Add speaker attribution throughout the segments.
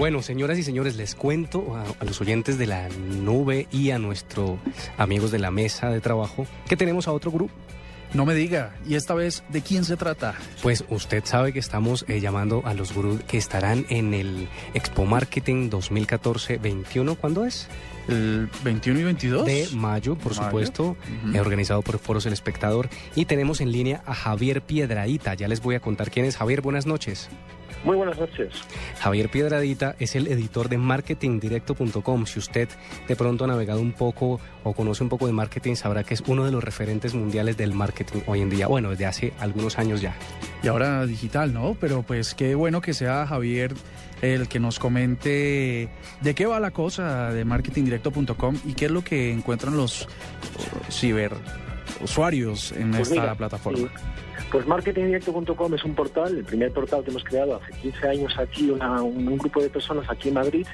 Speaker 1: Bueno, señoras y señores, les cuento a, los oyentes de la nube y a nuestros amigos de la mesa de trabajo que tenemos a otro grupo.
Speaker 2: No me diga, ¿y esta vez de quién se trata?
Speaker 1: Pues usted sabe que estamos eh, llamando a los gurús que estarán en el Expo Marketing 2014-21. ¿Cuándo es?
Speaker 2: El 21 y 22
Speaker 1: de mayo, por mayo. supuesto, uh -huh. eh, organizado por Foros El Espectador. Y tenemos en línea a Javier Piedradita. Ya les voy a contar quién es. Javier, buenas noches.
Speaker 3: Muy buenas noches.
Speaker 1: Javier Piedradita es el editor de marketingdirecto.com. Si usted de pronto ha navegado un poco o conoce un poco de marketing, sabrá que es uno de los referentes mundiales del marketing hoy en día. Bueno, desde hace algunos años ya.
Speaker 2: Y ahora digital, ¿no? Pero pues qué bueno que sea Javier el que nos comente de qué va la cosa de marketingdirecto.com y qué es lo que encuentran los ciber usuarios en
Speaker 3: pues
Speaker 2: esta
Speaker 3: mira,
Speaker 2: plataforma.
Speaker 3: Sí. Pues marketingdirecto.com es un portal, el primer portal que hemos creado hace 15 años aquí, un, grupo de personas aquí en Madrid,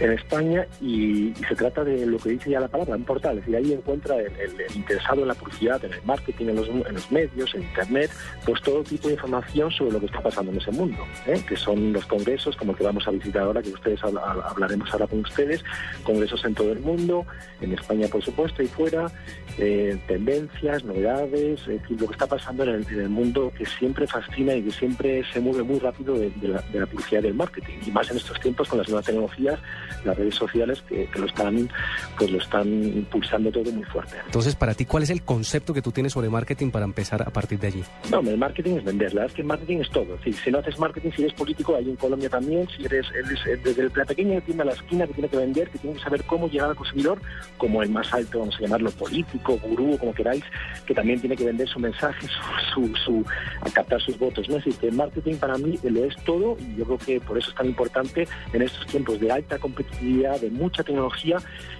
Speaker 3: en España, y, se trata de lo que dice ya la palabra, un portal. Es decir, ahí encuentra el, interesado en la publicidad, en el marketing, en los, en los, medios, en Internet, pues todo tipo de información sobre lo que está pasando en ese mundo, ¿eh? que son los congresos, como el que vamos a visitar ahora, que ustedes hablaremos ahora con ustedes, congresos en todo el mundo, en España por supuesto y fuera, eh, tendencias, novedades, es decir, lo que está pasando en el, en el, mundo que siempre fascina y que siempre se mueve muy rápido de, de, la, de, la, publicidad y del marketing. Y más en estos tiempos con las nuevas tecnologías, las redes sociales que, que, lo están pues lo están impulsando todo muy fuerte.
Speaker 1: Entonces, para ti, ¿cuál es el concepto que tú tienes sobre marketing para empezar a partir de allí?
Speaker 3: No, el marketing es vender. La verdad es que el marketing es todo. Si, si no haces marketing, si eres político, hay en Colombia también, si eres, eres desde la pequeña tienda a la esquina que tiene que vender, que tiene que saber cómo llegar al consumidor, como el más alto, vamos a llamarlo político, gurú, como queráis, que también tiene que vender su mensaje, su, a captar sus votos. ¿no? Es decir, que marketing para mí lo es todo y yo creo que por eso es tan importante en estos tiempos de alta competitividad, de mucha tecnología,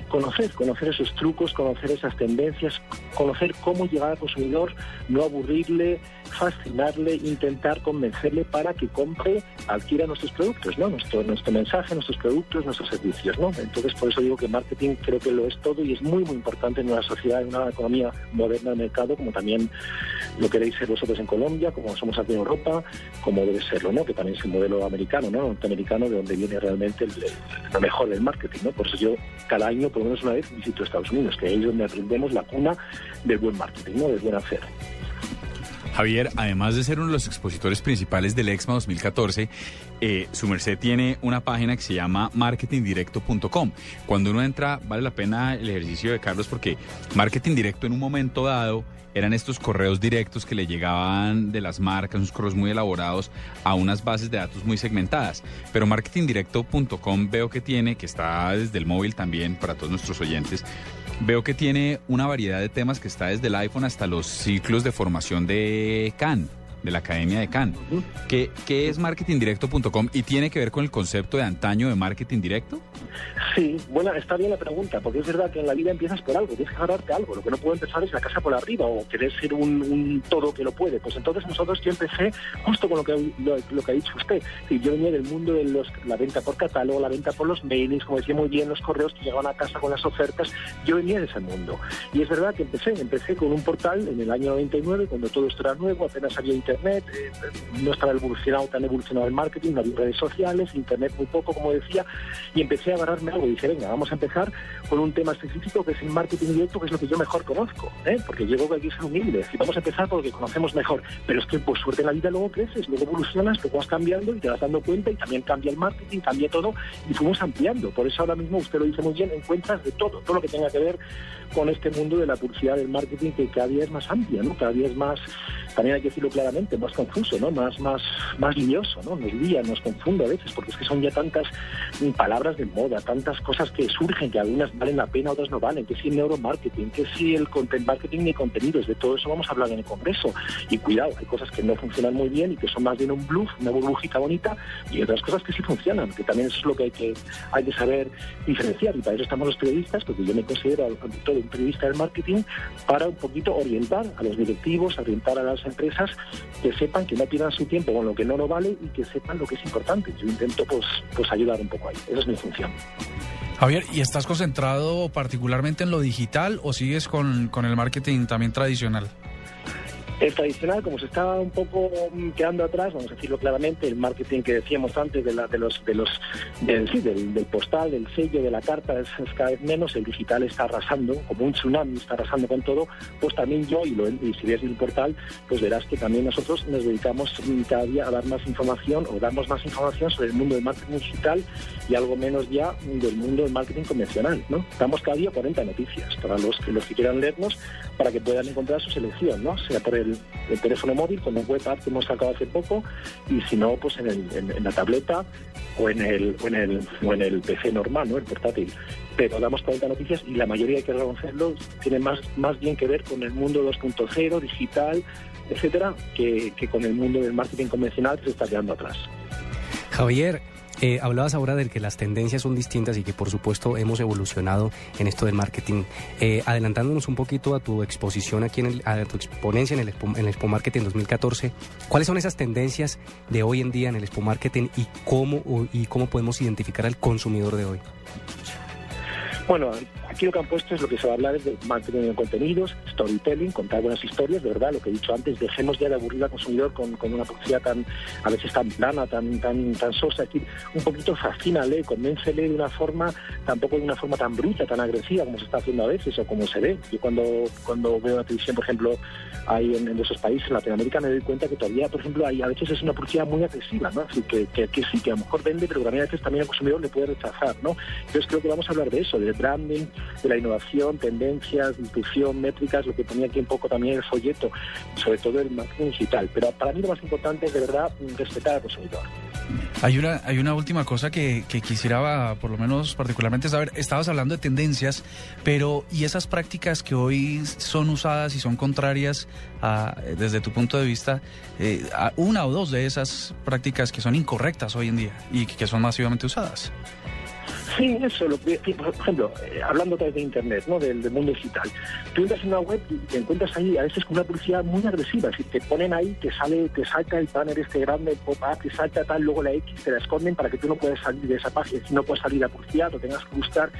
Speaker 3: conocer, conocer esos trucos, conocer esas tendencias, conocer cómo llegar al consumidor, no aburrirle, fascinarle, intentar convencerle para que compre, adquiera nuestros productos, ¿no? Nuestro, nuestro mensaje, nuestros productos, nuestros servicios, ¿no? Entonces, por eso digo que marketing creo que lo es todo y es muy, muy importante en una sociedad, en una economía moderna de mercado, como también lo queréis ser vosotros en Colombia, como somos aquí en Europa, como debe serlo, ¿no? Que también es el modelo americano, ¿no? Norteamericano, de donde viene realmente el, lo mejor del marketing, ¿no? Por eso yo cada año, por lo menos una vez, visito Estados Unidos, que es donde aprendemos la cuna del buen marketing, ¿no? Del buen hacer.
Speaker 4: Javier, además de ser uno de los expositores principales del EXMA 2014, eh, su merced tiene una página que se llama marketingdirecto.com. Cuando uno entra, vale la pena el ejercicio de Carlos porque marketing directo en un momento dado eran estos correos directos que le llegaban de las marcas, unos correos muy elaborados a unas bases de datos muy segmentadas. Pero marketingdirecto.com veo que tiene, que está desde el móvil también para todos nuestros oyentes, veo que tiene una variedad de temas que está desde el iPhone hasta los ciclos de formación de Cannes de la Academia de Cannes. -huh. ¿Qué, ¿Qué, es marketingdirecto.com y tiene que ver con el concepto de antaño de marketing directo?
Speaker 3: Sí, bueno, está bien la pregunta, porque es verdad que en la vida empiezas por algo, tienes que agarrarte algo. Lo que no puedo empezar es la casa por arriba o querer ser un, un todo que lo puede. Pues entonces nosotros yo empecé justo con lo que, lo, que ha dicho usted. Yo venía del mundo de los, la venta por catálogo, la venta por los mailings, como decía muy bien, los correos que llegaban a casa con las ofertas. Yo venía de ese mundo. Y es verdad que empecé, empecé con un portal en el año 99, cuando todo esto era nuevo, apenas había internet Internet, eh, no estaba evolucionado, tan evolucionado el marketing, no había redes sociales, Internet muy poco, como decía, y empecé a agarrarme algo dije, venga, vamos a empezar con un tema específico que es el marketing directo, que es lo que yo mejor conozco, ¿eh? porque creo que hay que ser humildes y vamos a empezar por lo que conocemos mejor, pero es que por suerte en la vida luego creces, luego evolucionas, luego vas cambiando y te vas dando cuenta y también cambia el marketing, cambia todo y fuimos ampliando, por eso ahora mismo usted lo dice muy bien, encuentras de todo, todo lo que tenga que ver con este mundo de la publicidad del marketing que cada día es más amplia, ¿no? cada día es más, también hay que decirlo claramente, más confuso, ¿no? Más, más, más lioso, ¿no? Nos lía, nos confunde a veces, porque es que son ya tantas palabras de moda, tanta esas cosas que surgen, que algunas valen la pena, otras no valen, que si el neuromarketing, que si el content marketing de contenidos, de todo eso vamos a hablar en el Congreso. Y cuidado, hay cosas que no funcionan muy bien y que son más bien un bluff, una burbujita bonita, y otras cosas que sí funcionan, que también eso es lo que hay que, hay que saber diferenciar. Y para eso estamos los periodistas, porque yo me considero todo un periodista del marketing, para un poquito orientar a los directivos, orientar a las empresas, que sepan que no pierdan su tiempo con lo que no lo vale y que sepan lo que es importante. Yo intento pues, pues ayudar un poco ahí. Esa es mi función.
Speaker 2: Javier, ¿y estás concentrado particularmente en lo digital o sigues con, con el marketing también tradicional?
Speaker 3: El tradicional, como se está un poco mm, quedando atrás, vamos a decirlo claramente, el marketing que decíamos antes de, la, de los, de los del, sí, del, postal, del sello, de la carta, es, cada vez menos, el digital está arrasando, como un tsunami está arrasando con todo, pues también yo, y, lo, y si ves el portal, pues verás que también nosotros nos dedicamos cada día a dar más información o damos más información sobre el mundo del marketing digital y algo menos ya del mundo del marketing convencional, ¿no? Damos cada día 40 noticias para los que, los que quieran leernos, para que puedan encontrar su selección, ¿no? Sea por el el, teléfono móvil con un web app que hemos sacado hace poco y si no, pues en, en, la tableta o en, el, o, en el, o en el PC normal, ¿no? el portátil. Pero damos 40 noticias y la mayoría, hay que reconocerlo, tiene más, más bien que ver con el mundo 2.0, digital, etcétera, que, que con el mundo del marketing convencional que se está quedando atrás.
Speaker 1: Javier, eh, hablabas ahora de que las tendencias son distintas y que por supuesto hemos evolucionado en esto del marketing. Eh, adelantándonos un poquito a tu exposición aquí, en el, a tu exponencia en el, Expo, en el Marketing 2014, ¿cuáles son esas tendencias de hoy en día en el Expo Marketing y cómo, y cómo podemos identificar al consumidor de hoy?
Speaker 3: Bueno, aquí lo que han puesto es lo que se va a hablar es de marketing de contenidos, storytelling, contar buenas historias, de verdad, lo que he dicho antes, dejemos ya de aburrir al consumidor con, una publicidad tan, a veces tan plana, tan, tan, tan sosa, aquí un poquito fascínale, convéncele de una forma, tampoco de una forma tan bruta, tan agresiva como se está haciendo a veces o como se ve. Yo cuando, cuando veo la televisión, por ejemplo, ahí en, esos países, en Latinoamérica, me doy cuenta que todavía, por ejemplo, hay, a veces es una publicidad muy agresiva, ¿no? Así que, que, que sí, que a lo mejor vende, pero también a veces también al consumidor le puede rechazar, ¿no? Entonces creo que vamos a hablar de eso, de branding, de la innovación, tendencias, difusión, métricas, lo que ponía aquí un poco también el folleto, sobre todo el marketing digital. Pero para mí lo más importante es de verdad respetar al consumidor.
Speaker 2: Hay una, hay una última cosa que, quisiera, por lo menos particularmente, saber. Estabas hablando de tendencias, pero ¿y esas prácticas que hoy son usadas y son contrarias desde tu punto de vista, eh, una o dos de esas prácticas que son incorrectas hoy en día y que son masivamente usadas?
Speaker 3: Sí, eso, lo que, por ejemplo, eh, hablando otra vez de Internet, ¿no? Del, mundo digital. Tú entras en una web y te encuentras ahí a veces con una publicidad muy agresiva, es decir, te ponen ahí, te sale, te salta el banner este grande, pop-up, te salta tal, luego la X, te la esconden para que tú no puedas salir de esa página, si no puedes salir a publicidad o tengas que buscar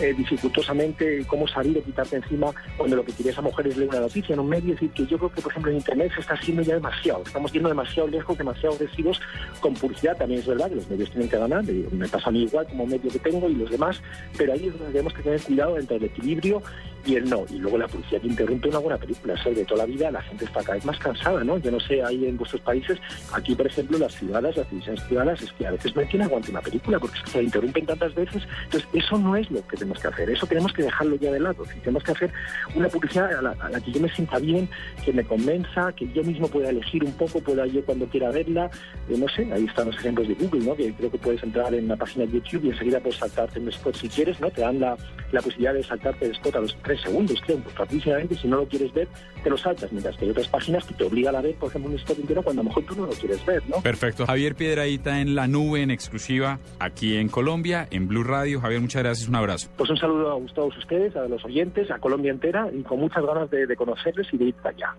Speaker 3: eh, dificultosamente cómo salir o quitarte encima cuando lo que quieres a mujer es leer una noticia en un medio, es decir, que yo creo que, por ejemplo, en Internet se está haciendo ya demasiado, estamos yendo demasiado lejos, demasiado agresivos con publicidad, también es verdad que los medios tienen que ganar, me pasa a mí igual como medio que tengo y los demás, pero ahí es donde tenemos que tener cuidado entre el equilibrio y el no. Y luego la policía que interrumpe una buena película. Eso de toda la vida la gente está cada vez más cansada, ¿no? Yo no sé, ahí en vuestros países, aquí por ejemplo las ciudades, las televisiones ciudadanas, es que a veces no quien aguante una película porque se interrumpen tantas veces. Entonces, eso no es lo que tenemos que hacer, eso tenemos que dejarlo ya de lado. tenemos que hacer una publicidad a la, que yo me sienta bien, que me convenza, que yo mismo pueda elegir un poco, pueda yo cuando quiera verla. Eh, no sé, ahí están los ejemplos de Google, ¿no? Que creo que puedes entrar en la página de YouTube y enseguida puedes saltarte en spot si quieres, ¿no? Te dan la, la posibilidad de saltarte el spot a los tres segundos, creo, rapidísimamente, si no lo quieres ver, te lo saltas, mientras que hay otras páginas que te obligan a ver, por ejemplo, un spot entero cuando a lo mejor tú no lo quieres ver, ¿no?
Speaker 4: Perfecto. Javier Piedradita en la nube, en exclusiva, aquí en Colombia, en Blue Radio. Javier, muchas gracias, un abrazo.
Speaker 3: Pues un saludo a todos ustedes, a los oyentes, a Colombia entera, y con muchas ganas de, de conocerles y de ir allá.